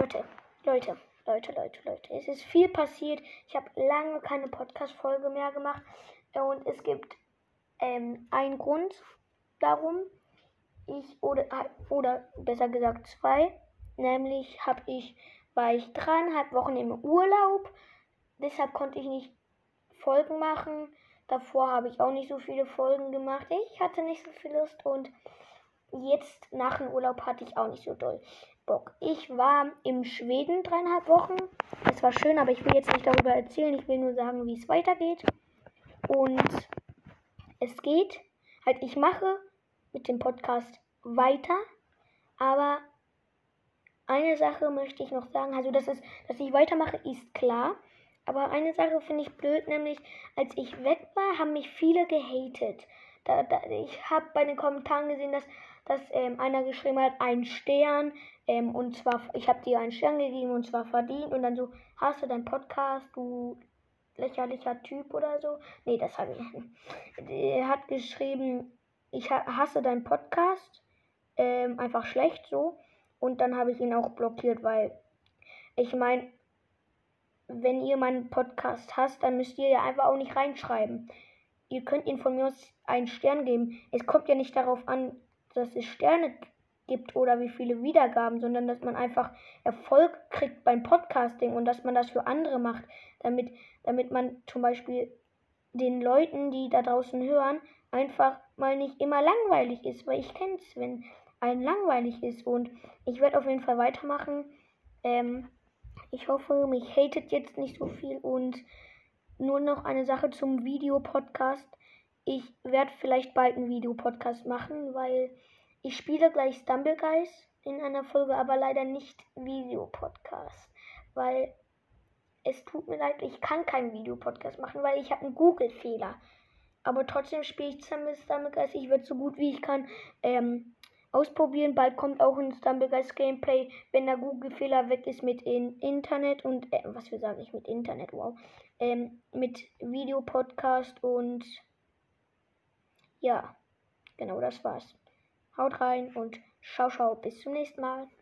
Leute, Leute, Leute, Leute, Leute. Es ist viel passiert. Ich habe lange keine Podcast-Folge mehr gemacht. Und es gibt ähm, einen Grund darum. Ich, oder, oder besser gesagt zwei. Nämlich habe ich, war ich dreieinhalb Wochen im Urlaub. Deshalb konnte ich nicht Folgen machen. Davor habe ich auch nicht so viele Folgen gemacht. Ich hatte nicht so viel Lust und jetzt nach dem Urlaub hatte ich auch nicht so doll Bock. Ich war im Schweden dreieinhalb Wochen. Es war schön, aber ich will jetzt nicht darüber erzählen. Ich will nur sagen, wie es weitergeht. Und es geht. Halt, ich mache mit dem Podcast weiter. Aber eine Sache möchte ich noch sagen. Also, dass, es, dass ich weitermache, ist klar. Aber eine Sache finde ich blöd, nämlich als ich weg war, haben mich viele gehatet. Da, da, ich habe bei den Kommentaren gesehen, dass, dass ähm, einer geschrieben hat, ein Stern. Ähm, und zwar, ich habe dir einen Stern gegeben und zwar verdient. Und dann so, hast du deinen Podcast, du lächerlicher Typ oder so? Nee, das habe ich nicht. Er hat geschrieben, ich hasse deinen Podcast. Ähm, einfach schlecht so. Und dann habe ich ihn auch blockiert, weil ich meine, wenn ihr meinen Podcast hasst, dann müsst ihr ja einfach auch nicht reinschreiben. Ihr könnt ihn von mir aus einen Stern geben. Es kommt ja nicht darauf an, dass es Sterne gibt oder wie viele Wiedergaben, sondern dass man einfach Erfolg kriegt beim Podcasting und dass man das für andere macht, damit, damit man zum Beispiel den Leuten, die da draußen hören, einfach mal nicht immer langweilig ist, weil ich kenne es, wenn ein langweilig ist und ich werde auf jeden Fall weitermachen. Ähm, ich hoffe, mich hatet jetzt nicht so viel und nur noch eine Sache zum Videopodcast. Ich werde vielleicht bald einen Videopodcast machen, weil ich spiele gleich Stumbleguys in einer Folge, aber leider nicht Videopodcast, weil es tut mir leid, ich kann keinen Videopodcast machen, weil ich habe einen Google-Fehler. Aber trotzdem spiele ich Stumbleguys. Ich werde so gut wie ich kann ähm, ausprobieren. Bald kommt auch ein Stumblegeist Gameplay, wenn der Google-Fehler weg ist mit in Internet und, äh, was wir sagen, ich mit Internet, wow, ähm, mit Videopodcast und ja, genau das war's. Haut rein und schau, schau, bis zum nächsten Mal.